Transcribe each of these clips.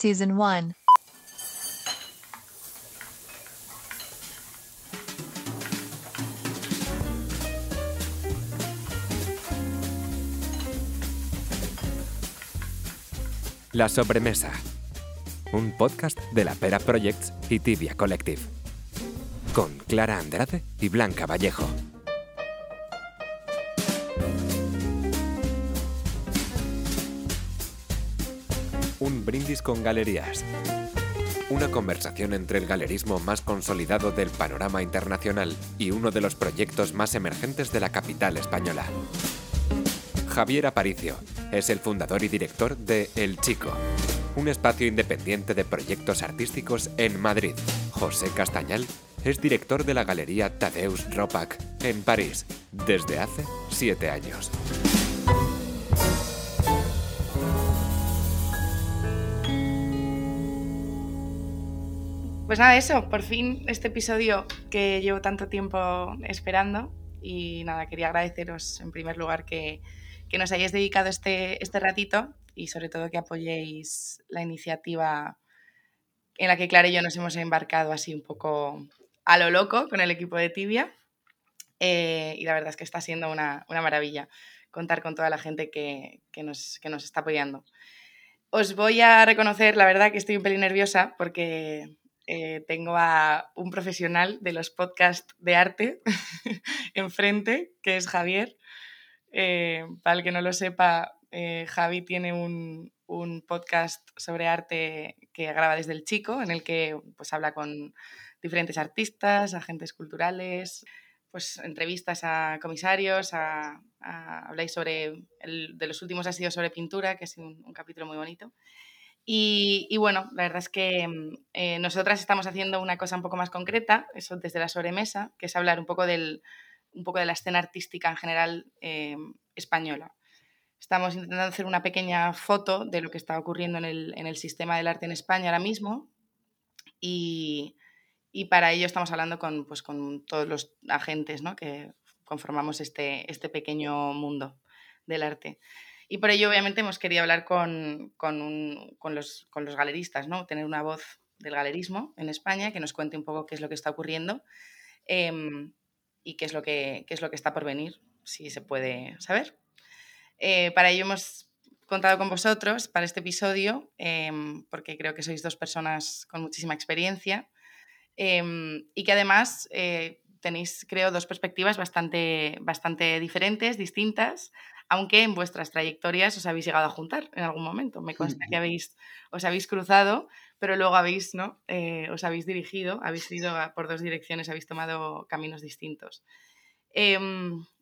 Season 1. La sobremesa. Un podcast de la Pera Projects y Tibia Collective. Con Clara Andrade y Blanca Vallejo. Galerías. Una conversación entre el galerismo más consolidado del panorama internacional y uno de los proyectos más emergentes de la capital española. Javier Aparicio es el fundador y director de El Chico, un espacio independiente de proyectos artísticos en Madrid. José Castañal es director de la Galería Tadeusz Ropak en París desde hace siete años. Pues nada, eso, por fin este episodio que llevo tanto tiempo esperando y nada, quería agradeceros en primer lugar que, que nos hayáis dedicado este, este ratito y sobre todo que apoyéis la iniciativa en la que Clara y yo nos hemos embarcado así un poco a lo loco con el equipo de Tibia. Eh, y la verdad es que está siendo una, una maravilla contar con toda la gente que, que, nos, que nos está apoyando. Os voy a reconocer, la verdad, que estoy un pelín nerviosa porque eh, tengo a un profesional de los podcasts de arte enfrente, que es Javier. Eh, para el que no lo sepa, eh, Javi tiene un, un, podcast sobre arte que graba desde el chico, en el que pues, habla con diferentes artistas, agentes culturales, pues entrevistas a comisarios, a, habláis sobre, de los últimos ha sido sobre pintura, que es un, un capítulo muy bonito. Y, y, bueno, la verdad es que eh, nosotras estamos haciendo una cosa un poco más concreta, eso desde la sobremesa, que es hablar un poco, del, un poco de la escena artística en general eh, española. Estamos intentando hacer una pequeña foto de lo que está ocurriendo en el, en el sistema del arte en España ahora mismo y, y para ello estamos hablando con, pues, con todos los agentes ¿no? que conformamos este, este pequeño mundo del arte. Y por ello, obviamente, hemos querido hablar con, con, un, con, los, con los galeristas, ¿no? tener una voz del galerismo en España que nos cuente un poco qué es lo que está ocurriendo eh, y qué es, lo que, qué es lo que está por venir, si se puede saber. Eh, para ello hemos contado con vosotros para este episodio, eh, porque creo que sois dos personas con muchísima experiencia eh, y que además tenéis, creo, dos perspectivas bastante, bastante diferentes, distintas, aunque en vuestras trayectorias os habéis llegado a juntar en algún momento. Me consta que habéis, os habéis cruzado, pero luego habéis, ¿no? Eh, os habéis dirigido, habéis ido por dos direcciones, habéis tomado caminos distintos. Eh,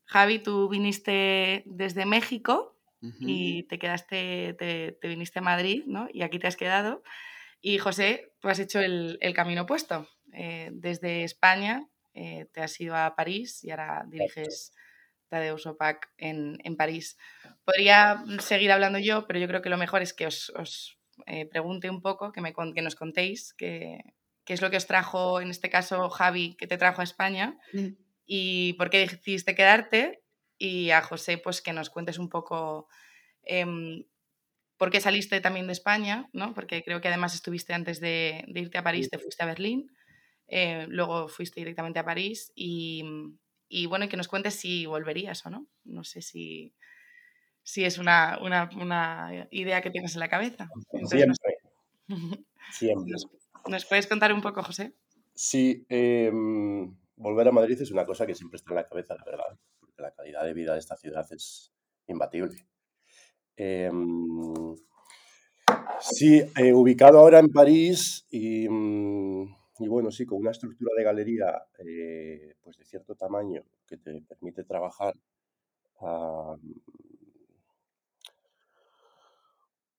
Javi, tú viniste desde México uh -huh. y te quedaste, te, te, viniste a Madrid, ¿no? Y aquí te has quedado. Y José, tú has hecho el, el camino opuesto. Eh, desde España eh, te has ido a París y ahora diriges Tadeusz Opak en, en, París. Podría seguir hablando yo, pero yo creo que lo mejor es que os, os eh, pregunte un poco, que, me, que nos contéis qué, es lo que os trajo, en este caso Javi, que te trajo a España mm. y por qué decidiste quedarte y a José pues que nos cuentes un poco eh, por qué saliste también de España, ¿no? porque creo que además estuviste antes de, de irte a París, te fuiste a Berlín. Eh, luego fuiste directamente a París y, y, bueno, y que nos cuentes si volverías o no. No sé si, si es una, una, una idea que tienes en la cabeza. Entonces, Siempre. Nos, Siempre. Nos, ¿Nos, puedes contar un poco, José? Sí, eh, volver a Madrid es una cosa que siempre está en la cabeza, la verdad, porque la calidad de vida de esta ciudad es imbatible. Eh, sí, eh, ubicado ahora en París y mm, y bueno, sí, con una estructura de galería eh, pues de cierto tamaño que te permite trabajar uh,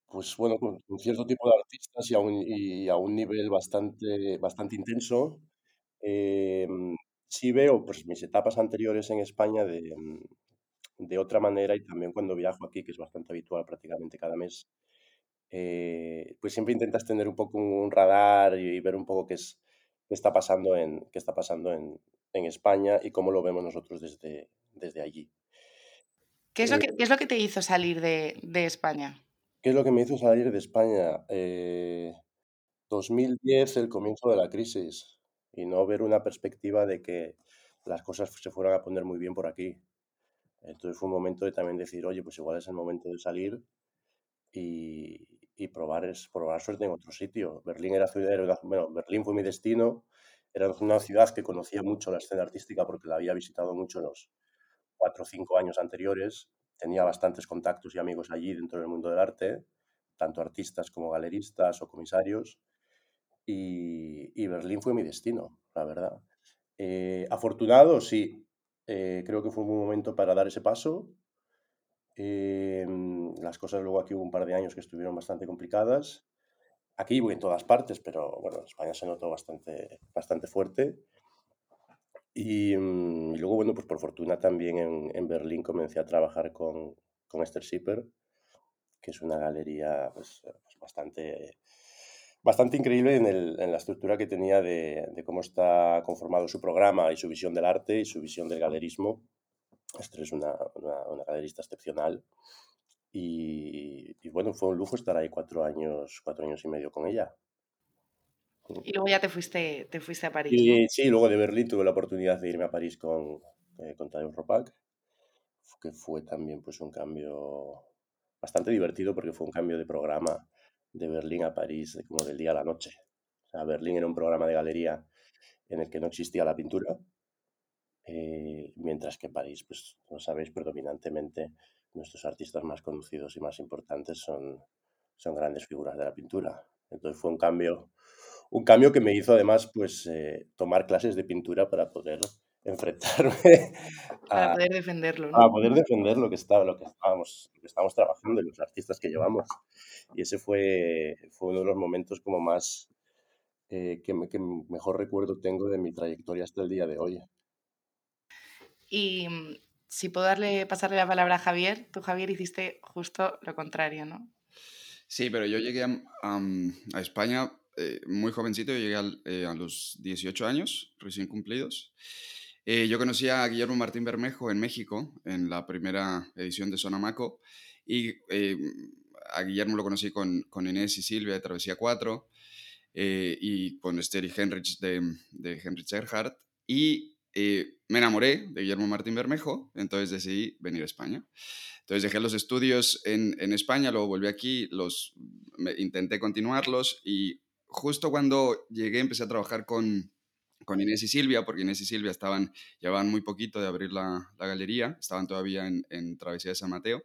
pues bueno, con, con, cierto tipo de artistas y a un, y a un nivel bastante, bastante intenso. Eh, sí veo pues, mis etapas anteriores en España de, de otra manera y también cuando viajo aquí, que es bastante habitual prácticamente cada mes, eh, pues siempre intentas tener un poco un radar y, y ver un poco qué es, qué está pasando en, qué está pasando en, en España y cómo lo vemos nosotros desde, desde allí. ¿Qué es, lo que, ¿Qué es lo que te hizo salir de, de España? ¿Qué es lo que me hizo salir de España? 2010, eh, el comienzo de la crisis, y no ver una perspectiva de que las cosas se fueran a poner muy bien por aquí. Entonces fue un momento de también decir, oye, pues igual es el momento de salir y, probar, es, probar suerte en otro sitio. Berlín era ciudad, bueno, Berlín fue mi destino, era una ciudad que conocía mucho la escena artística porque la había visitado mucho en los cuatro o cinco años anteriores tenía bastantes contactos y amigos allí dentro del mundo del arte, tanto artistas como galeristas o comisarios, y, Berlín fue mi destino, la verdad. Eh, afortunado, sí. Eh, creo que fue un buen momento para dar ese paso. Eh, las cosas luego aquí hubo un par de años que estuvieron bastante complicadas. Aquí y en todas partes, pero bueno, en España se notó bastante, bastante fuerte. Y, luego, bueno, pues por fortuna también en, en Berlín comencé a trabajar con, con Esther Schipper, que es una galería pues, pues bastante, bastante increíble en, el, en, la estructura que tenía de, cómo está conformado su programa y su visión del arte y su visión del galerismo. Esther es una, una, una galerista excepcional. Y, y, bueno, fue un lujo estar ahí cuatro años, cuatro años y medio con ella. Y luego ya te fuiste, te fuiste a París. Y, Sí, luego de Berlín tuve la oportunidad de irme a París con, eh, con Tadeusz Ropac, que fue también pues, un cambio bastante divertido porque fue un cambio de programa de Berlín a París, de, como del día a la noche. O sea, Berlín era un programa de galería en el que no existía la pintura, eh, mientras que París, pues no sabéis, predominantemente nuestros artistas más conocidos y más importantes son, son grandes figuras de la pintura. Entonces fue un cambio un cambio que me hizo además pues eh, tomar clases de pintura para poder enfrentarme a, para poder defenderlo, ¿no? a poder defender lo que estaba lo que estábamos lo que estábamos trabajando y los artistas que llevamos y ese fue fue uno de los momentos como más eh, que, que, mejor recuerdo tengo de mi trayectoria hasta el día de hoy y mm, si puedo darle pasarle la palabra a Javier tú Javier hiciste justo lo contrario no sí pero yo llegué a, a España eh, muy jovencito, yo llegué eh, a los 18 años, recién cumplidos. Eh, yo conocí a Guillermo Martín Bermejo en México, en la primera edición de Sonamaco, y a Guillermo lo conocí con, con, Inés y Silvia de Travesía 4, y con Esther y Henrich de, de Henrich Erhardt, y me enamoré de Guillermo Martín Bermejo, entonces decidí venir a España. Entonces dejé los estudios en, en España, luego volví aquí, los, intenté continuarlos y justo cuando llegué empecé a trabajar con, con Inés y Silvia, porque Inés y Silvia estaban, llevaban muy poquito de abrir la, la galería, estaban todavía en, en, Travesía de San Mateo,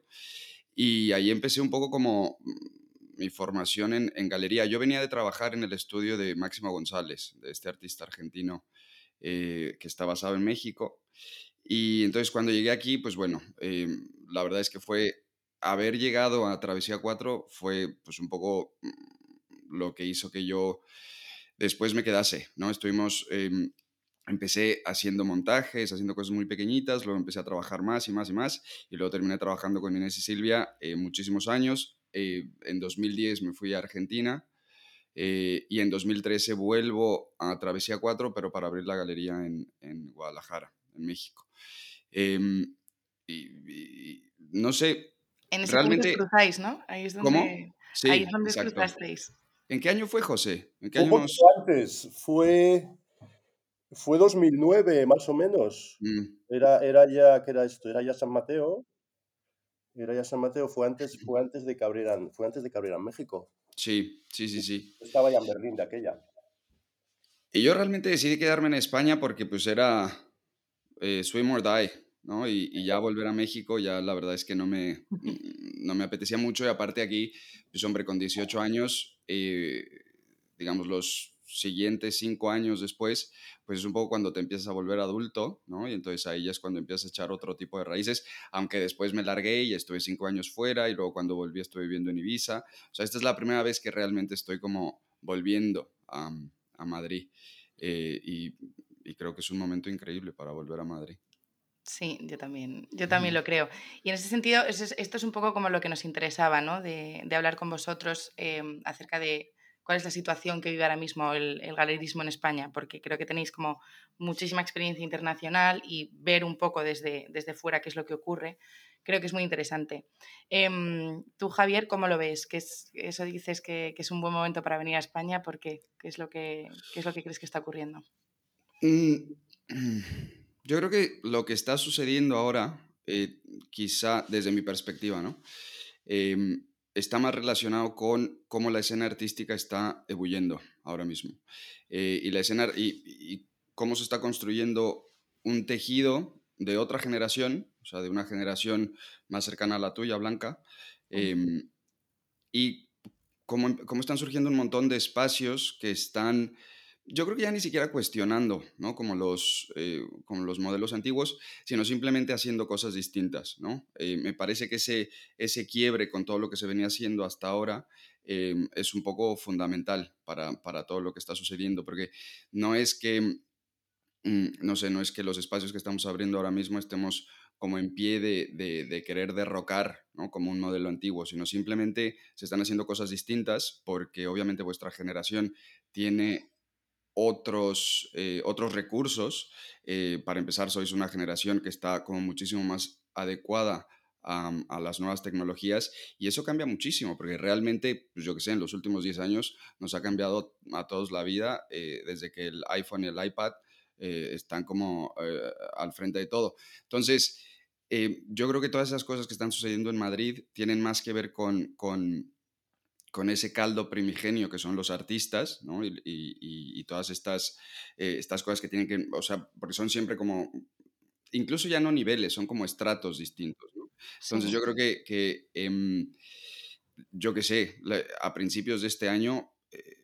y ahí empecé un poco como mi formación en, en, galería. Yo venía de trabajar en el estudio de Máximo González, de este artista argentino eh, que está basado en México, y entonces cuando llegué aquí, pues bueno, eh, la verdad es que fue haber llegado a Travesía 4 fue pues un poco mm, lo que hizo que yo después me quedase, ¿no? Estuvimos, em, empecé haciendo montajes, haciendo cosas muy pequeñitas, luego empecé a trabajar más y más y más, y luego terminé trabajando con Inés y Silvia eh, muchísimos años. Eh, en 2010 me fui a Argentina eh, y en 2013 vuelvo a Travesía 4, pero para abrir la galería en, en Guadalajara, en México. Em, y, no sé. En ese realmente, punto cruzáis, ¿no? Ahí es donde, ¿Cómo? Sí, ahí es donde cruzasteis. ¿En qué año fue, José? ¿En qué año antes, fue, fue 2009 más o menos. Mm. Era, era ya, ¿qué era esto? Era ya San Mateo. Era ya San Mateo, fue antes, fue antes de que abrieran, fue antes de que abrieran México. Sí, sí, sí, sí. Estaba ya en Berlín de aquella. Y yo realmente decidí quedarme en España porque pues era eh, swim or die, ¿no? Y, y, ya volver a México ya la verdad es que no me, no me apetecía mucho y aparte aquí, pues hombre, con 18 años eh, digamos, los siguientes cinco años después, pues es un poco cuando te empiezas a volver adulto, ¿no? Y entonces ahí ya es cuando empiezas a echar otro tipo de raíces, aunque después me largué y estuve cinco años fuera y luego cuando volví estuve viviendo en Ibiza. O sea, esta es la primera vez que realmente estoy como volviendo a, a Madrid eh, y, y creo que es un momento increíble para volver a Madrid. Sí, yo también, yo también lo creo. Y en ese sentido, esto es un poco como lo que nos interesaba, ¿no? De, de hablar con vosotros em, acerca de cuál es la situación que vive ahora mismo el, galerismo en España, porque creo que tenéis como muchísima experiencia internacional y ver un poco desde, desde fuera qué es lo que ocurre. creo que es muy interesante. Em, tú, Javier, ¿cómo lo ves? ¿Qué es, eso dices que, es un buen momento para venir a España. ¿Por qué? ¿Qué es lo que, es lo que crees que está ocurriendo? Mm, yo creo que lo que está sucediendo ahora, eh, quizá desde mi perspectiva, ¿no? Em, está más relacionado con cómo la escena artística está ebulliendo ahora mismo. Eh, y la escena y, cómo se está construyendo un tejido de otra generación, o sea, de una generación más cercana a la tuya, Blanca, em, y cómo, cómo, están surgiendo un montón de espacios que están yo creo que ya ni siquiera cuestionando, ¿no? Como los, eh, como los modelos antiguos, sino simplemente haciendo cosas distintas, ¿no? Eh, me parece que ese, ese quiebre con todo lo que se venía haciendo hasta ahora eh, es un poco fundamental para, para, todo lo que está sucediendo, porque no es que, mm, no sé, no es que los espacios que estamos abriendo ahora mismo estemos como en pie de, de, de, querer derrocar ¿no? como un modelo antiguo, sino simplemente se están haciendo cosas distintas porque obviamente vuestra generación tiene otros, eh, otros recursos. Eh, para empezar, sois una generación que está como muchísimo más adecuada a, las nuevas tecnologías y eso cambia muchísimo porque realmente, pues yo que sé, en los últimos 10 años nos ha cambiado a todos la vida eh, desde que el iPhone y el iPad están como al frente de todo. Entonces, yo creo que todas esas cosas que están sucediendo en Madrid tienen más que ver con, con con ese caldo primigenio que son los artistas, ¿no? Y, todas estas, eh, estas cosas que tienen que, o sea, porque son siempre como, incluso ya no niveles, son como estratos distintos, ¿no? Entonces yo creo que, que em, yo qué sé, a principios de este año eh,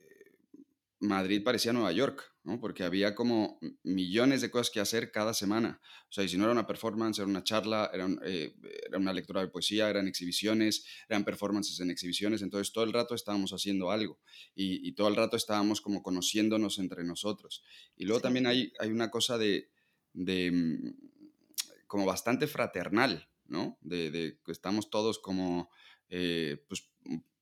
Madrid parecía Nueva York, porque había como millones de cosas que hacer cada semana. O sea, y si no era una performance, era una charla, era, eh, era, una lectura de poesía, eran exhibiciones, eran performances en exhibiciones, entonces todo el rato estábamos haciendo algo y, todo el rato estábamos como conociéndonos entre nosotros. Y luego también hay, hay una cosa de, de, mm, como bastante fraternal, ¿no? De, que estamos todos como, eh, pues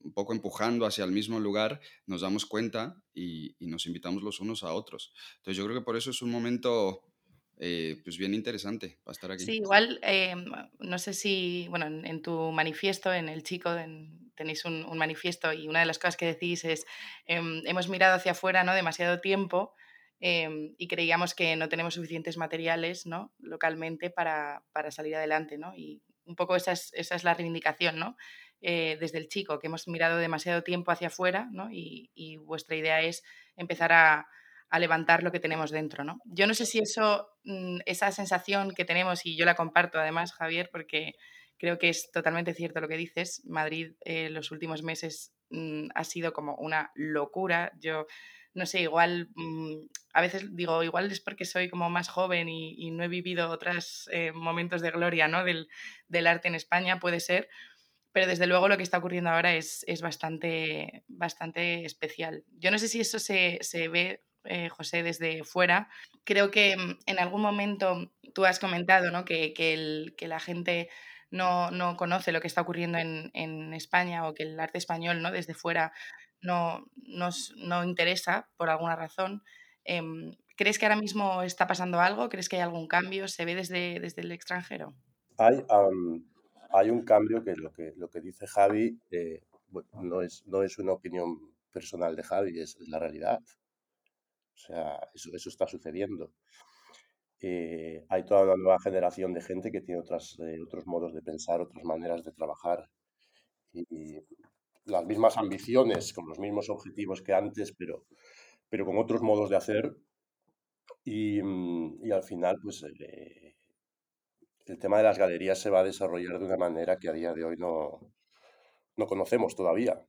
un poco empujando hacia el mismo lugar, nos damos cuenta y, nos invitamos los unos a otros. Entonces yo creo que por eso es un momento eh, pues bien interesante para estar aquí. Sí, igual, eh, no sé si, bueno, en, tu manifiesto, en El Chico, tenéis un, manifiesto y una de las cosas que decís es, em, hemos mirado hacia afuera ¿no? demasiado tiempo em, y creíamos que no tenemos suficientes materiales ¿no? localmente para, para salir adelante. ¿no? Y un poco esa es, esa es la reivindicación, ¿no? Eh, desde el chico, que hemos mirado demasiado tiempo hacia afuera ¿no? y, vuestra idea es empezar a, levantar lo que tenemos dentro. ¿no? Yo no sé si eso, mm, esa sensación que tenemos, y yo la comparto además, Javier, porque creo que es totalmente cierto lo que dices, Madrid eh, los últimos meses mm, ha sido como una locura. Yo no sé, igual, mm, a veces digo, igual es porque soy como más joven y, no he vivido otros eh, momentos de gloria ¿no? del, del, arte en España, puede ser, pero desde luego lo que está ocurriendo ahora es, es bastante, bastante especial. Yo no sé si eso se, se ve, eh, José, desde fuera. Creo que mm, en algún momento tú has comentado ¿no? que, que, el, que la gente no, no, conoce lo que está ocurriendo en, en, España o que el arte español ¿no? desde fuera no, nos, no interesa por alguna razón. Em, ¿Crees que ahora mismo está pasando algo? ¿Crees que hay algún cambio? ¿Se ve desde, desde el extranjero? Hay, hay un cambio que lo que, lo que dice Javi eh, no, es, no es una opinión personal de Javi, es, la realidad. O sea, eso, eso está sucediendo. Eh, hay toda una nueva generación de gente que tiene otras, eh, otros modos de pensar, otras maneras de trabajar y, las mismas ambiciones, con los mismos objetivos que antes, pero, pero con otros modos de hacer. Y, mm, y al final, pues el tema de las galerías se va a desarrollar de una manera que a día de hoy no, no conocemos todavía.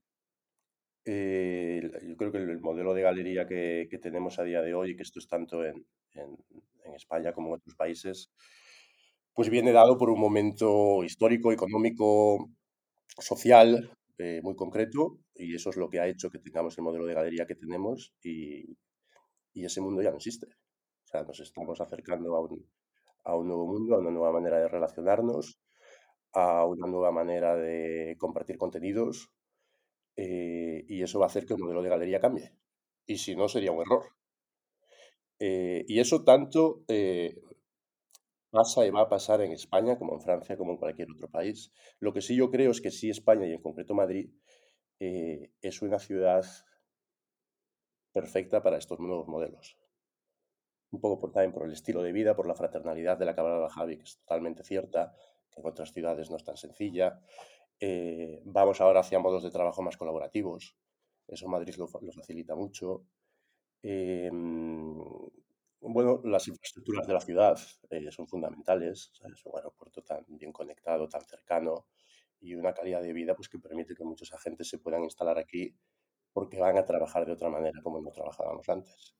Eh, yo creo que el modelo de galería que, que, tenemos a día de hoy, y que esto es tanto en, en, España como en otros países, pues viene dado por un momento histórico, económico, social eh, muy concreto, y eso es lo que ha hecho que tengamos el modelo de galería que tenemos, y, y ese mundo ya no existe. O sea, nos estamos acercando a un, a un nuevo mundo, a una nueva manera de relacionarnos, a una nueva manera de compartir contenidos eh, y eso va a hacer que el modelo de galería cambie. Y si no, sería un error. Eh, y eso tanto, eh, pasa y va a pasar en España, como en Francia, como en cualquier otro país. Lo que sí yo creo es que sí España y en concreto Madrid es una ciudad perfecta para estos nuevos modelos. Un poco por, también por el estilo de vida, por la fraternalidad de la que hablaba Javi, que es totalmente cierta, que en otras ciudades no es tan sencilla. Eh, vamos ahora hacia modos de trabajo más colaborativos. Eso Madrid lo, facilita mucho. Em, bueno, las infraestructuras de la ciudad eh, son fundamentales. Es un aeropuerto tan bien conectado, tan cercano y una calidad de vida pues, que permite que muchos agentes se puedan instalar aquí porque van a trabajar de otra manera como no trabajábamos antes.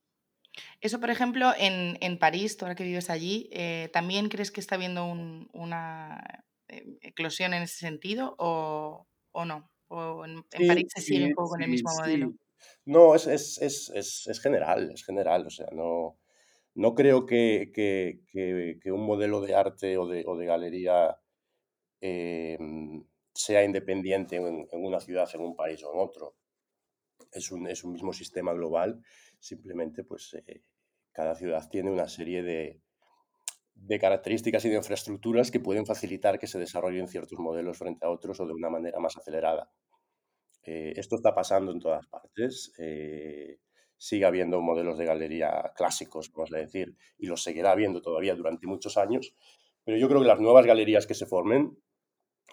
Eso, por ejemplo, en, en París, tú ahora que vives allí, eh, ¿también crees que está habiendo una eh, eclosión en ese sentido o, o no? ¿O en, París se sigue un poco con el mismo modelo? No, es, es, es, es, general, es general. O sea, no, no creo que, que, que, un modelo de arte o de, o de galería em, sea independiente en, en, una ciudad, en un país o en otro es un, es un mismo sistema global, simplemente pues eh, cada ciudad tiene una serie de, de características y de infraestructuras que pueden facilitar que se desarrollen ciertos modelos frente a otros o de una manera más acelerada. Eh, esto está pasando en todas partes. Eh, sigue habiendo modelos de galería clásicos, vamos a decir, y los seguirá habiendo todavía durante muchos años. Pero yo creo que las nuevas galerías que se formen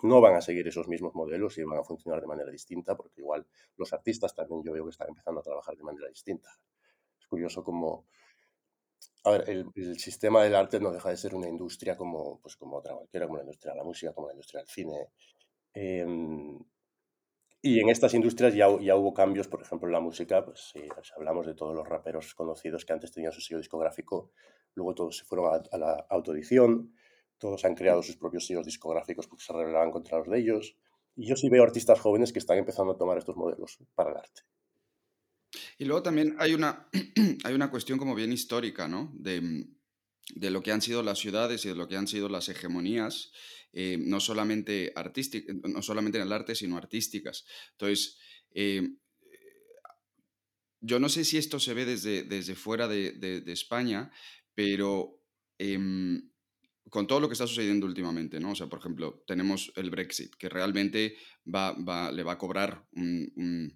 no van a seguir esos mismos modelos y van a funcionar de manera distinta, porque igual los artistas también yo veo que están empezando a trabajar de manera distinta. Curioso como, el, sistema del arte no deja de ser una industria como, pues como otra cualquiera, como la industria de la música, como la industria del cine. Em, y en estas industrias ya, ya, hubo cambios, por ejemplo, en la música, pues si hablamos de todos los raperos conocidos que antes tenían su sello discográfico, luego todos se fueron a, a la autoedición, todos han creado sus propios sellos discográficos porque se rebelaban contra los de ellos. Y yo sí veo artistas jóvenes que están empezando a tomar estos modelos para el arte. Y luego también hay una, hay una cuestión como bien histórica, ¿no? De, de, lo que han sido las ciudades y de lo que han sido las hegemonías, eh, no, solamente no solamente en el arte, sino artísticas. Entonces, eh, yo no sé si esto se ve desde, desde fuera de, de, España, pero em, con todo lo que está sucediendo últimamente, ¿no? O sea, por ejemplo, tenemos el Brexit, que realmente va, va, le va a cobrar un,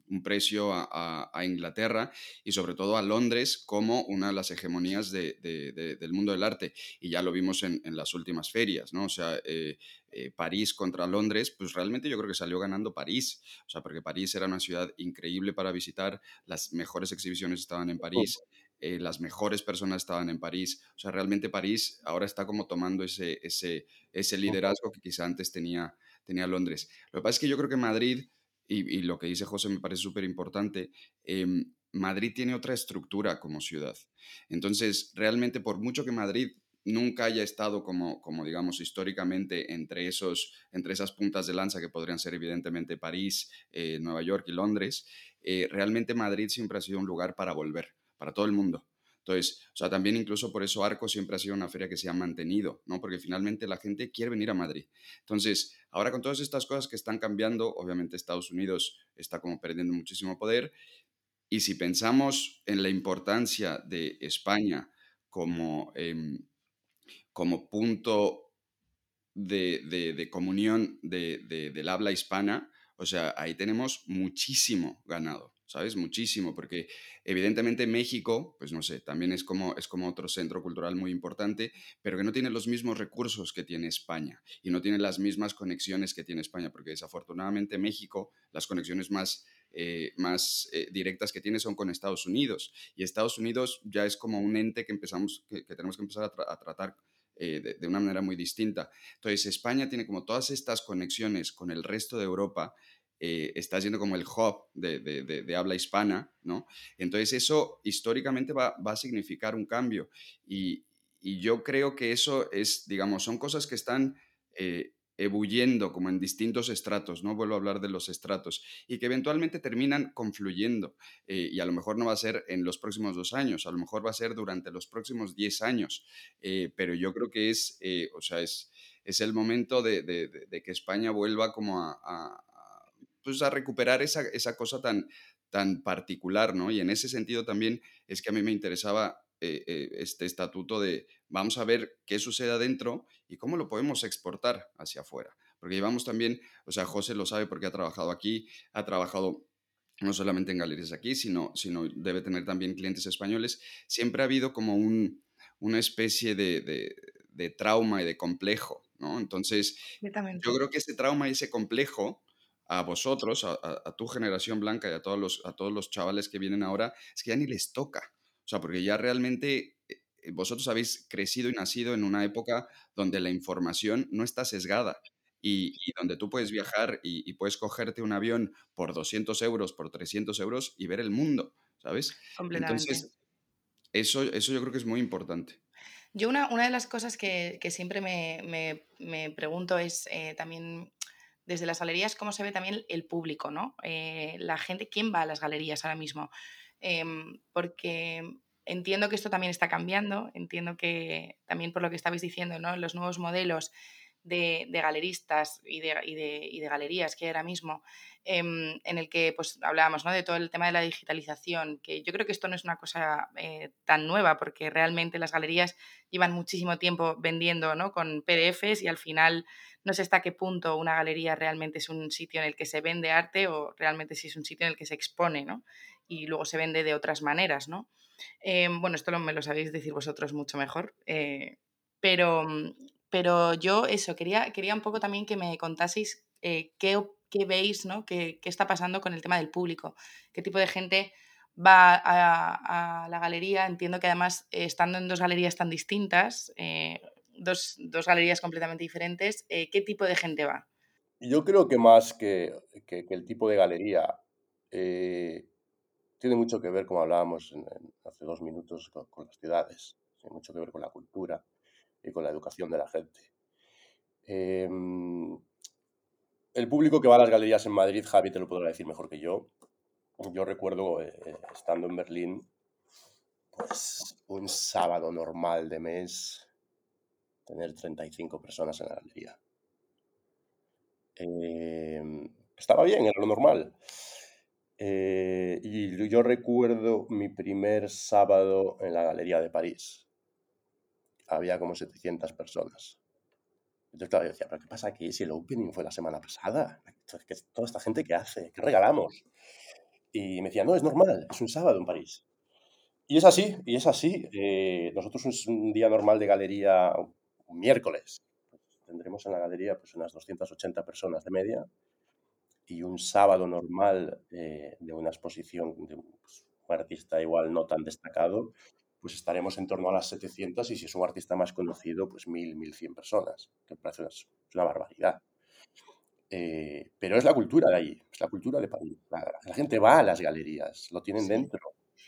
un, precio a, a, Inglaterra y sobre todo a Londres como una de las hegemonías de, de, del mundo del arte. Y ya lo vimos en, en las últimas ferias, ¿no? O sea, eh, eh, París contra Londres, pues realmente yo creo que salió ganando París. O sea, porque París era una ciudad increíble para visitar, las mejores exhibiciones estaban en París. Eh, las mejores personas estaban en París. O sea, realmente París ahora está como tomando ese, ese, ese liderazgo que quizá antes tenía, tenía Londres. Lo que pasa es que yo creo que Madrid, y, lo que dice José me parece súper importante, em, Madrid tiene otra estructura como ciudad. Entonces, realmente por mucho que Madrid nunca haya estado como, como digamos, históricamente entre, esos, entre esas puntas de lanza que podrían ser evidentemente París, eh, Nueva York y Londres, eh, realmente Madrid siempre ha sido un lugar para volver para todo el mundo. Entonces, o sea, también incluso por eso Arco siempre ha sido una feria que se ha mantenido, ¿no? Porque finalmente la gente quiere venir a Madrid. Entonces, ahora con todas estas cosas que están cambiando, obviamente Estados Unidos está como perdiendo muchísimo poder. Y si pensamos en la importancia de España como, em, como punto de, de, comunión del habla hispana, o sea, ahí tenemos muchísimo ganado. ¿Sabes? Muchísimo, porque evidentemente México, pues no sé, también es como, es como otro centro cultural muy importante, pero que no tiene los mismos recursos que tiene España y no tiene las mismas conexiones que tiene España, porque desafortunadamente México, las conexiones más, eh, más eh, directas que tiene son con Estados Unidos, y Estados Unidos ya es como un ente que, empezamos, que, tenemos que empezar a, tratar eh, de, de, una manera muy distinta. Entonces, España tiene como todas estas conexiones con el resto de Europa eh, está siendo como el hub de, habla hispana, ¿no? Entonces eso históricamente va, a significar un cambio y, yo creo que eso es, digamos, son cosas que están eh, ebulliendo como en distintos estratos, ¿no? Vuelvo a hablar de los estratos, y que eventualmente terminan confluyendo. Eh, y a lo mejor no va a ser en los próximos dos años, a lo mejor va a ser durante los próximos diez años, pero yo creo que es, o sea, es, es el momento de, que España vuelva como a, pues, a recuperar esa, cosa tan, tan particular, ¿no? Y en ese sentido también es que a mí me interesaba eh, eh, este estatuto de vamos a ver qué sucede adentro y cómo lo podemos exportar hacia afuera. Porque llevamos también, o sea, José lo sabe porque ha trabajado aquí, ha trabajado no solamente en galerías aquí, sino, sino debe tener también clientes españoles. Siempre ha habido como un, una especie de, de, trauma y de complejo, ¿no? Entonces, yo creo que ese trauma y ese complejo a vosotros, a, a, tu generación blanca y a todos, los, a todos los chavales que vienen ahora, es que ya ni les toca. O sea, porque ya realmente eh, eh, vosotros habéis crecido y nacido en una época donde la información no está sesgada y, donde tú puedes viajar y, puedes cogerte un avión por 200 euros, por 300 euros y ver el mundo, ¿sabes? Entonces, eso, eso yo creo que es muy importante. Yo una, una de las cosas que, que siempre me, me, me, pregunto es eh, también desde las galerías cómo se ve también el público, ¿no? Eh, la gente, ¿quién va a las galerías ahora mismo? Em, porque entiendo que esto también está cambiando, entiendo que también por lo que estabais diciendo, ¿no? Los nuevos modelos de, galeristas y de, galerías que hay ahora mismo, em, en el que pues, hablábamos de todo el tema de la digitalización, que yo creo que esto no es una cosa eh, tan nueva, porque realmente las galerías llevan muchísimo tiempo vendiendo ¿no? con PDFs y al final no sé hasta qué punto una galería realmente es un sitio en el que se vende arte o realmente si es un sitio en el que se expone ¿no? y luego se vende de otras maneras. ¿no? Em, bueno, esto lo, me lo sabéis decir vosotros mucho mejor. Eh, pero, pero yo eso, quería, quería un poco también que me contaseis eh, qué, qué, veis, ¿no? Qué, qué, está pasando con el tema del público, qué tipo de gente va a, la galería. Entiendo que además, eh, estando en dos galerías tan distintas, eh, dos, dos, galerías completamente diferentes, ¿qué tipo de gente va? Yo creo que más que, que, el tipo de galería, tiene mucho que ver, como hablábamos hace dos minutos, con las ciudades, tiene mucho que ver con la cultura y con la educación de la gente. Em, el público que va a las galerías en Madrid, Javi te lo podrá decir mejor que yo. Yo recuerdo, eh, eh, estando en Berlín, pues un sábado normal de mes, tener 35 personas en la galería. Em, estaba bien, era lo normal. Eh, y yo recuerdo mi primer sábado en la Galería de París había como 700 personas. Entonces, claro, yo decía, ¿pero qué pasa aquí? Si el opening fue la semana pasada, ¿qué, ¿toda esta gente qué hace? ¿Qué regalamos? Y me decía, no, es normal, es un sábado en París. Y es así, y es así. Eh, nosotros es un día normal de galería, un miércoles. Tendremos en la galería pues, unas 280 personas de media. Y un sábado normal eh, de una exposición de pues, un artista igual no tan destacado, pues estaremos en torno a las 700 y si es un artista más conocido, pues 1000, 1100 personas, que parece una, barbaridad. Eh, pero es la cultura de allí, es la cultura de París. La, gente va a las galerías, lo tienen dentro.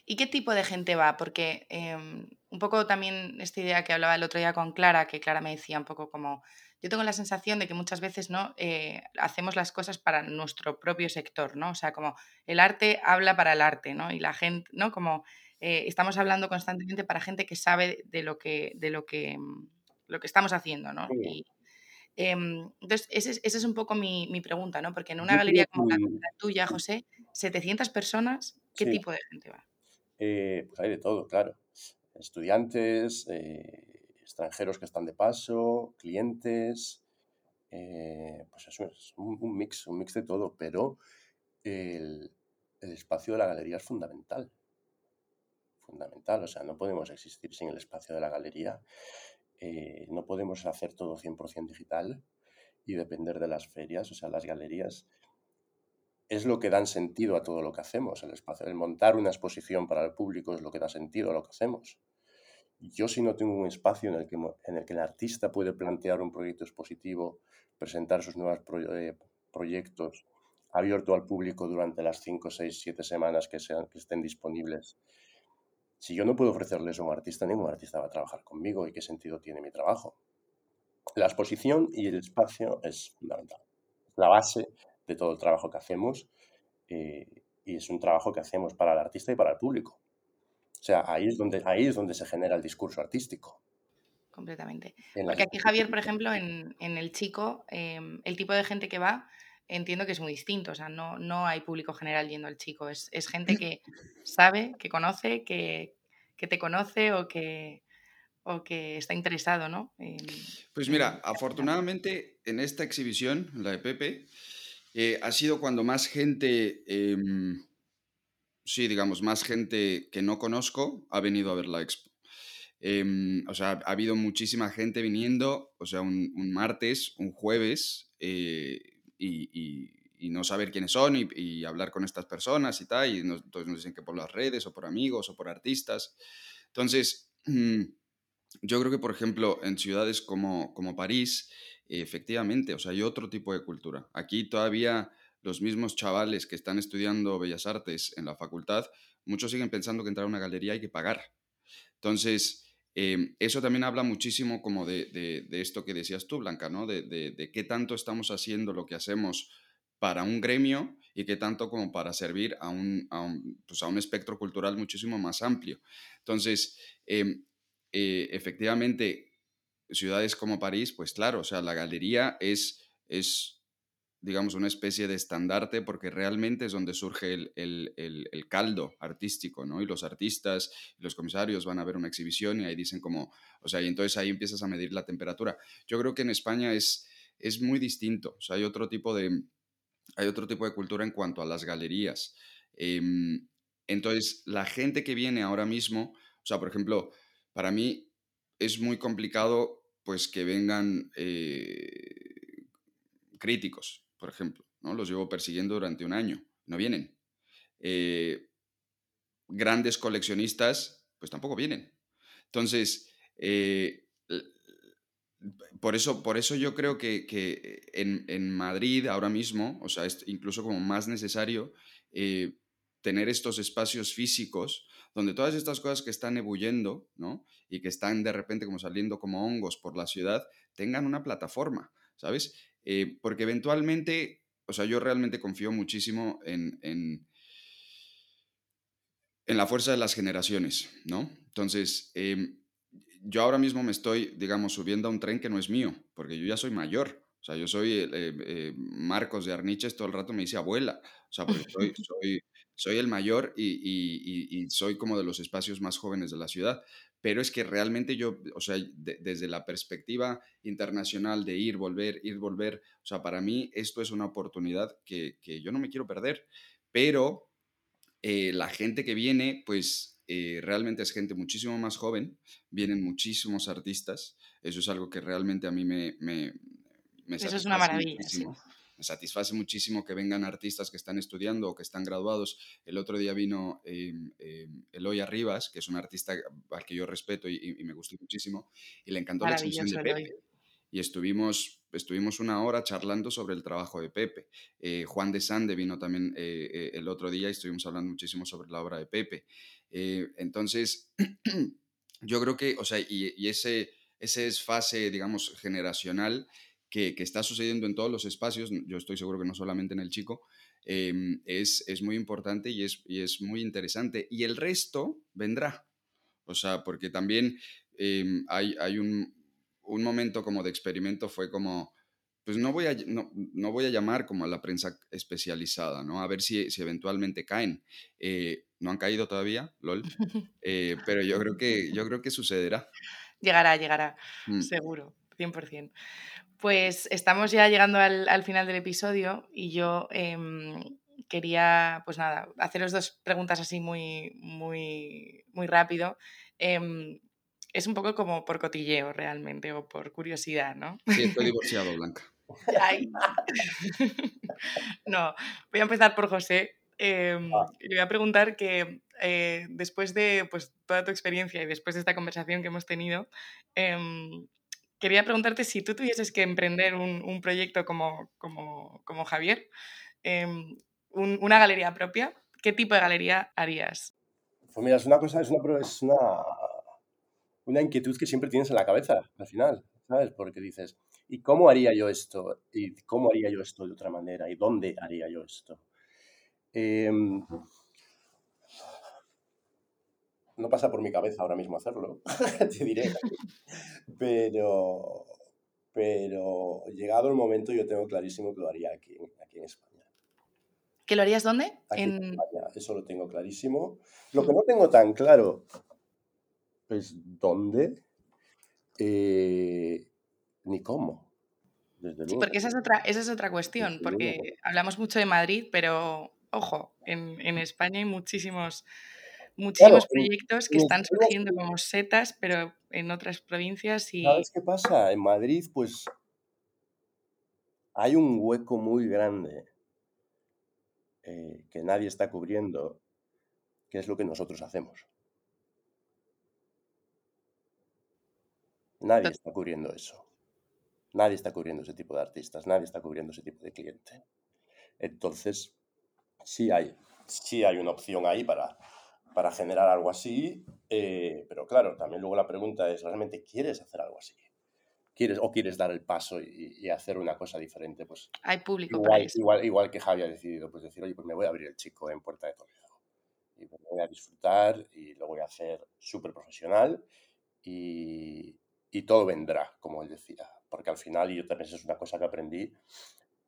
¿Y qué tipo de gente va? Porque em, un poco también esta idea que hablaba el otro día con Clara, que Clara me decía un poco como, yo tengo la sensación de que muchas veces no eh, hacemos las cosas para nuestro propio sector, ¿no? O sea, como el arte habla para el arte, ¿no? Y la gente, ¿no? Como eh, estamos hablando constantemente para gente que sabe de lo que, de lo que, mm, lo que estamos haciendo, ¿no? Y, em, entonces, esa es, un poco mi, pregunta, ¿no? Porque en una galería como la, tuya, José, 700 personas, ¿qué tipo de gente va? Eh, pues hay de todo, claro. Estudiantes, eh, extranjeros que están de paso, clientes, pues eso es un, mix, un mix de todo, pero el espacio de la galería es fundamental fundamental. O sea, no podemos existir sin el espacio de la galería. Eh, no podemos hacer todo 100% digital y depender de las ferias. O sea, las galerías es lo que dan sentido a todo lo que hacemos. El espacio, el montar una exposición para el público es lo que da sentido a lo que hacemos. Yo si no tengo un espacio en el que, en el, que el artista puede plantear un proyecto expositivo, presentar sus nuevos eh, proyectos abierto al público durante las 5, 6, 7 semanas que, sean, que estén disponibles si yo no puedo ofrecerles a un artista, ningún artista va a trabajar conmigo y qué sentido tiene mi trabajo. La exposición y el espacio es fundamental. Es la base de todo el trabajo que hacemos eh, y es un trabajo que hacemos para el artista y para el público. O sea, ahí es donde, ahí es donde se genera el discurso artístico. Completamente. Porque aquí, Javier, por ejemplo, en, El Chico, em, el tipo de gente que va, entiendo que es muy distinto. O sea, no, no hay público general yendo al chico. Es, es gente que sabe, que conoce, que, que te conoce o que, o que está interesado, ¿no? pues mira, afortunadamente en esta exhibición, la de Pepe, eh, ha sido cuando más gente, em, sí, digamos, más gente que no conozco ha venido a ver la expo. Em, o sea, ha habido muchísima gente viniendo, o sea, un, martes, un jueves, eh, y, no saber quiénes son y, hablar con estas personas y tal, y nos, entonces nos dicen que por las redes o por amigos o por artistas. Entonces, yo creo que, por ejemplo, en ciudades como, como París, efectivamente, o sea, hay otro tipo de cultura. Aquí todavía los mismos chavales que están estudiando Bellas Artes en la facultad, muchos siguen pensando que entrar a una galería hay que pagar. Entonces, em, eso también habla muchísimo como de, esto que decías tú, Blanca, ¿no? De, qué tanto estamos haciendo lo que hacemos para un gremio y qué tanto como para servir a un, a un, pues, espectro cultural muchísimo más amplio. Entonces, em, eh, efectivamente, ciudades como París, pues claro, o sea, la galería es, es digamos, una especie de estandarte porque realmente es donde surge el, caldo artístico, ¿no? Y los artistas, los comisarios van a ver una exhibición y ahí dicen como, o sea, y entonces ahí empiezas a medir la temperatura. Yo creo que en España es, es muy distinto, o sea, hay otro tipo de, hay otro tipo de cultura en cuanto a las galerías. Em, entonces, la gente que viene ahora mismo, o sea, por ejemplo, para mí es muy complicado pues que vengan eh, críticos, por ejemplo, ¿no? Los llevo persiguiendo durante un año, no vienen. Eh, grandes coleccionistas, pues tampoco vienen. Entonces, eh, por, eso, por eso yo creo que, en, Madrid ahora mismo, o sea, es incluso como más necesario tener estos espacios físicos donde todas estas cosas que están ebulliendo, ¿no? Y que están de repente como saliendo como hongos por la ciudad, tengan una plataforma, ¿sabes? Eh, porque eventualmente, o sea, yo realmente confío muchísimo en, en, la fuerza de las generaciones, ¿no? Entonces, em, yo ahora mismo me estoy, digamos, subiendo a un tren que no es mío, porque yo ya soy mayor. O sea, yo soy eh, eh, Marcos de Arniches, todo el rato me dice abuela. O sea, porque soy, soy, soy el mayor y, soy como de los espacios más jóvenes de la ciudad. Pero es que realmente yo, o sea, desde la perspectiva internacional de ir, volver, ir, volver, o sea, para mí esto es una oportunidad que, yo no me quiero perder. Pero eh, la gente que viene, pues eh, realmente es gente muchísimo más joven, vienen muchísimos artistas. Eso es algo que realmente a mí me... me, Eso es una maravilla me satisface muchísimo que vengan artistas que están estudiando o que están graduados. El otro día vino eh, eh, Eloy Arribas, que es un artista al que yo respeto y, me gustó muchísimo, y le encantó la exhibición de Pepe. Y estuvimos, estuvimos una hora charlando sobre el trabajo de Pepe. Eh, Juan de Sande vino también eh, el otro día y estuvimos hablando muchísimo sobre la obra de Pepe. entonces, yo creo que, o sea, y, y ese, ese es fase, digamos, generacional que, está sucediendo en todos los espacios, yo estoy seguro que no solamente en el chico, em, es, es, muy importante y es, y es muy interesante. Y el resto vendrá. O sea, porque también em, hay, hay un, un, momento como de experimento, fue como, pues no voy a, no, no, voy a llamar como a la prensa especializada, ¿no? A ver si, si eventualmente caen. Eh, no han caído todavía, lol, eh, pero yo creo, que, yo creo que sucederá. Llegará, llegará, mm. seguro, 100%. Pues estamos ya llegando al, final del episodio y yo em, quería, pues nada, haceros dos preguntas así muy, muy, muy rápido. Em, es un poco como por cotilleo realmente o por curiosidad, ¿no? Sí, estoy divorciado, Blanca. no, voy a empezar por José. Em. Le voy a preguntar que eh, después de pues, toda tu experiencia y después de esta conversación que hemos tenido, quería preguntarte si tú tuvieses que emprender un, proyecto como, como, Javier, em, una galería propia, ¿qué tipo de galería harías? Pues mira, es una cosa, es una, una, una inquietud que siempre tienes en la cabeza al final, ¿sabes? Porque dices, ¿y cómo haría yo esto? ¿Y cómo haría yo esto de otra manera? ¿Y dónde haría yo esto? Em, no pasa por mi cabeza ahora mismo hacerlo, te diré. Pero, pero llegado el momento yo tengo clarísimo que lo haría aquí, aquí en España. ¿Que lo harías dónde? en... España, eso lo tengo clarísimo. Lo que no tengo tan claro es dónde eh, ni cómo. Desde Sí, porque esa es otra, esa es otra cuestión, Desde porque luego. hablamos mucho de Madrid, pero ojo, en, en España hay muchísimos, muchísimos proyectos que están surgiendo como setas, pero en otras provincias y ¿Sabes qué pasa? En Madrid, pues hay un hueco muy grande eh, que nadie está cubriendo, que es lo que nosotros hacemos. Nadie está cubriendo eso. Nadie está cubriendo ese tipo de artistas, nadie está cubriendo ese tipo de cliente. Entonces, sí hay, sí hay una opción ahí para, para generar algo así, eh, pero claro, también luego la pregunta es, ¿realmente quieres hacer algo así? ¿Quieres, ¿O quieres dar el paso y, y hacer una cosa diferente? Pues hay público para igual, eso. igual, igual que Javi ha decidido, pues decir, oye, pues me voy a abrir el chico en Puerta de Toledo. Y me voy a disfrutar y lo voy a hacer súper profesional y, y todo vendrá, como él decía. Porque al final, y yo también eso es una cosa que aprendí,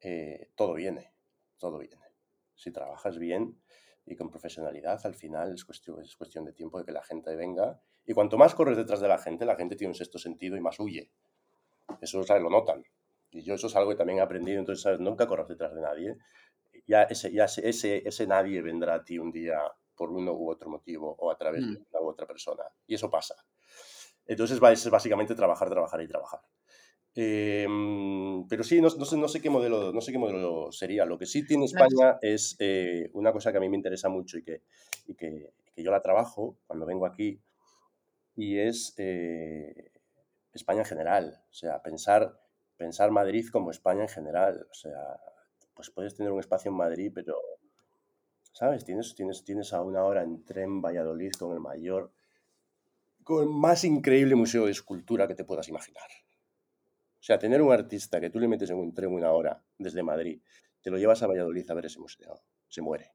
eh, todo viene, todo viene. Si trabajas bien y con profesionalidad, al final es cuestión, es cuestión de tiempo de que la gente venga. Y cuanto más corres detrás de la gente, la gente tiene un sexto sentido y más huye. Eso ¿sabes? lo notan. Y yo eso es algo que también he aprendido, entonces, ¿sabes? Nunca corras detrás de nadie. Ya ese, ya ese, ese, ese nadie vendrá a ti un día por uno u otro motivo o a través de Mm. una u otra persona. Y eso pasa. Entonces es básicamente trabajar, trabajar y trabajar. Eh, pero sí, no, no sé, no, sé qué modelo, no sé qué modelo sería. Lo que sí tiene. España es eh, una cosa que a mí me interesa mucho y que, y que, que yo la trabajo cuando vengo aquí, y es eh, España en general. O sea, pensar, pensar Madrid como España en general. O sea, pues puedes tener un espacio en Madrid, pero, ¿sabes? Tienes, tienes, tienes a una hora en tren Valladolid con el mayor, con el más increíble museo de escultura que te puedas imaginar. O sea, tener un artista que tú le metes en un tren una hora desde Madrid, te lo llevas a Valladolid a ver ese museo, se muere.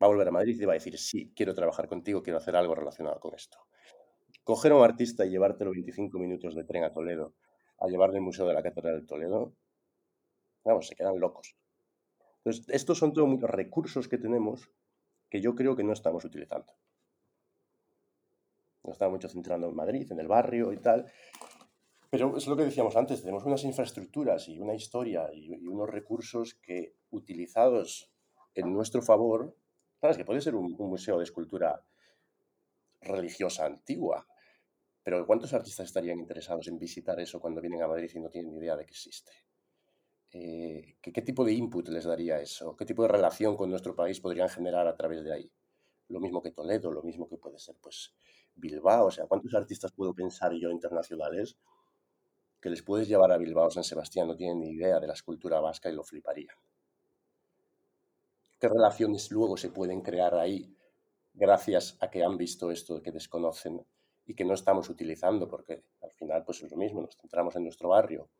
Va a volver a Madrid y te va a decir, sí, quiero trabajar contigo, quiero hacer algo relacionado con esto. Coger a un artista y llevártelo 25 minutos de tren a Toledo, a llevarle al Museo de la Catedral de Toledo, vamos, se quedan locos. Entonces, estos son todos muchos recursos que tenemos que yo creo que no estamos utilizando. Nos estamos mucho centrando en Madrid, en el barrio y tal. Pero es lo que decíamos antes, tenemos unas infraestructuras y una historia y, unos recursos que utilizados en nuestro favor, sabes que puede ser un, un museo de escultura religiosa antigua, pero ¿cuántos artistas estarían interesados en visitar eso cuando vienen a Madrid y no tienen ni idea de que existe? Eh, ¿qué, ¿Qué tipo de input les daría eso? ¿Qué tipo de relación con nuestro país podrían generar a través de ahí? Lo mismo que Toledo, lo mismo que puede ser pues Bilbao, o sea, ¿cuántos artistas puedo pensar yo internacionales que les puedes llevar a Bilbao, San Sebastián, no tienen ni idea de la escultura vasca y lo fliparían? ¿Qué relaciones luego se pueden crear ahí gracias a que han visto esto que desconocen y que no estamos utilizando? Porque al final pues es lo mismo, nos centramos en nuestro barrio.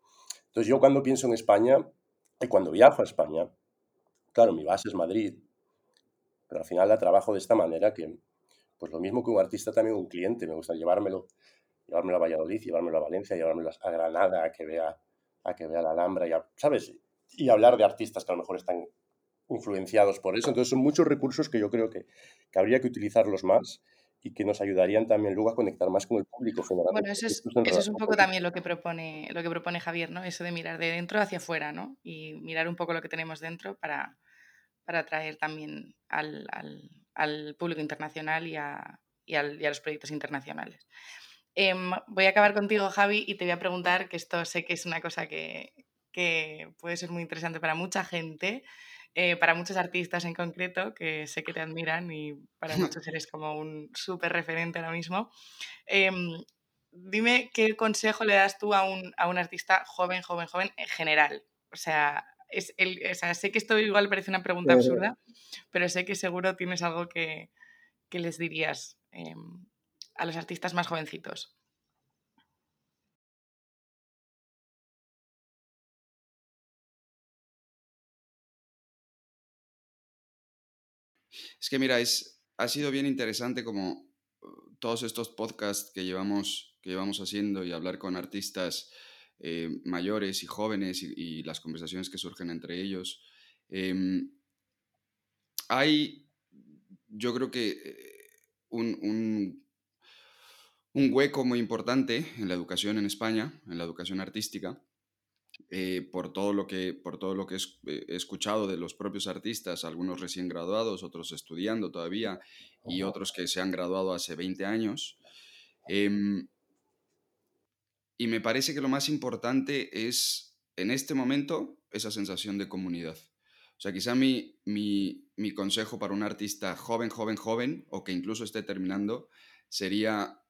Entonces yo cuando pienso en España y cuando viajo a España, claro, mi base es Madrid, pero al final la trabajo de esta manera que, pues lo mismo que un artista, también un cliente, me gusta llevármelo, llevármelo a Valladolid, llevármelo a Valencia, llevármelo a Granada, a que vea, a que vea la Alhambra, y a- ¿sabes? Y hablar de artistas que a lo mejor están influenciados por eso. Entonces son muchos recursos que yo creo que, que habría que utilizarlos más y que nos ayudarían también luego a conectar más con el público, Bueno, eso es, eso es un poco también lo que propone, lo que propone Javier, ¿no? Eso de mirar de dentro hacia afuera, ¿no? Y mirar un poco lo que tenemos dentro para, para atraer también al, al- al público internacional y a, y al- y a los proyectos internacionales. Em, voy a acabar contigo, Javi, y te voy a preguntar, que esto sé que es una cosa que, que puede ser muy interesante para mucha gente, eh, para muchos artistas en concreto, que sé que te admiran y para muchos eres como un súper referente ahora mismo. Em, dime qué consejo le das tú a un, a un artista joven, joven, joven en general. O sea, es el, o sea, sé que esto igual parece una pregunta absurda, pero sé que seguro tienes algo que, que les dirías em, a los artistas más jovencitos. Es que mira, ha sido bien interesante como uh, todos estos podcasts que llevamos, que llevamos haciendo y hablar con artistas eh, mayores y jóvenes y, y las conversaciones que surgen entre ellos. Em, hay, yo creo que eh, un, un un hueco muy importante en la educación en España, en la educación artística, eh, por, todo lo que, por todo lo que eh, he escuchado de los propios artistas, algunos recién graduados, otros estudiando todavía y otros que se han graduado hace 20 años. Em, y me parece que lo más importante es, en este momento, esa sensación de comunidad. O sea, quizá mi, mi, mi consejo para un artista joven, joven, joven, o que incluso esté terminando, sería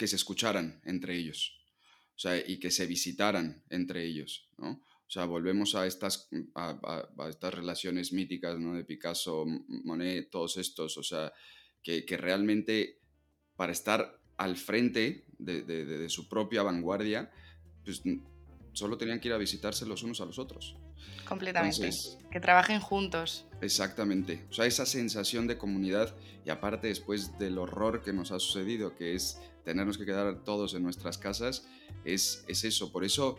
que se escucharan entre ellos o sea, y que se visitaran entre ellos, ¿no? O sea, volvemos a estas, a, estas relaciones míticas, ¿no? De Picasso, Monet, todos estos, o sea, que, que realmente para estar al frente de, de, de, su propia vanguardia, pues solo tenían que ir a visitarse los unos a los otros. Completamente. que trabajen juntos. Exactamente. O sea, esa sensación de comunidad y aparte después del horror que nos ha sucedido, que es tenernos que quedar todos en nuestras casas, es, es eso. Por eso,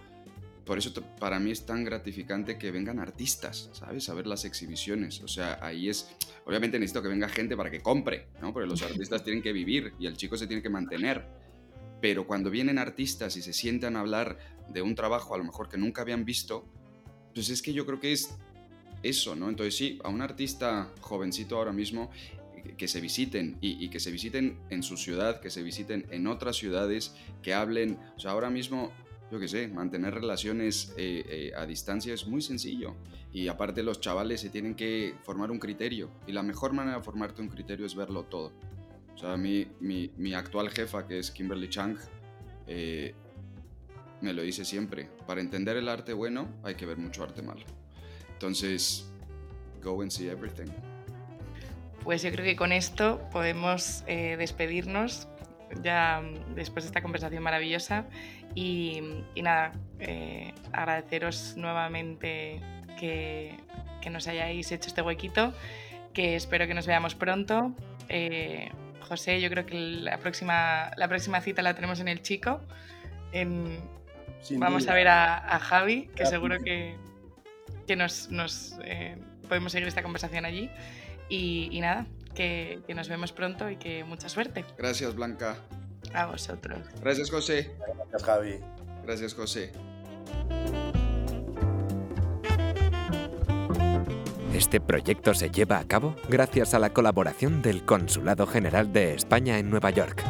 por eso para mí es tan gratificante que vengan artistas, ¿sabes? A ver las exhibiciones. O sea, ahí es, obviamente necesito que venga gente para que compre, ¿no? Porque los artistas tienen que vivir y el chico se tiene que mantener. Pero cuando vienen artistas y se sientan a hablar de un trabajo a lo mejor que nunca habían visto, pues es que yo creo que es eso, ¿no? Entonces sí, a un artista jovencito ahora mismo que se visiten y, que se visiten en su ciudad, que se visiten en otras ciudades, que hablen, o sea, ahora mismo, yo qué sé, mantener relaciones eh, eh, a distancia es muy sencillo y aparte los chavales se tienen que formar un criterio y la mejor manera de formarte un criterio es verlo todo. O sea, mi, mi, mi actual jefa, que es Kimberly Chang, eh, me lo dice siempre, para entender el arte bueno hay que ver mucho arte malo. Entonces, go and see everything. Pues yo creo que con esto podemos eh, despedirnos ya después de esta conversación maravillosa y, nada, eh, agradeceros nuevamente que, que, nos hayáis hecho este huequito, que espero que nos veamos pronto. Eh, José, yo creo que la próxima, la próxima cita la tenemos en el Chico. Vamos a ver a, Javi, que seguro que, que nos, nos podemos seguir esta conversación allí. Y, nada, que, que nos vemos pronto y que mucha suerte. Gracias, Blanca. A vosotros. Gracias, José. Gracias, Javi. Gracias, José. Este proyecto se lleva a cabo gracias a la colaboración del Consulado General de España en Nueva York.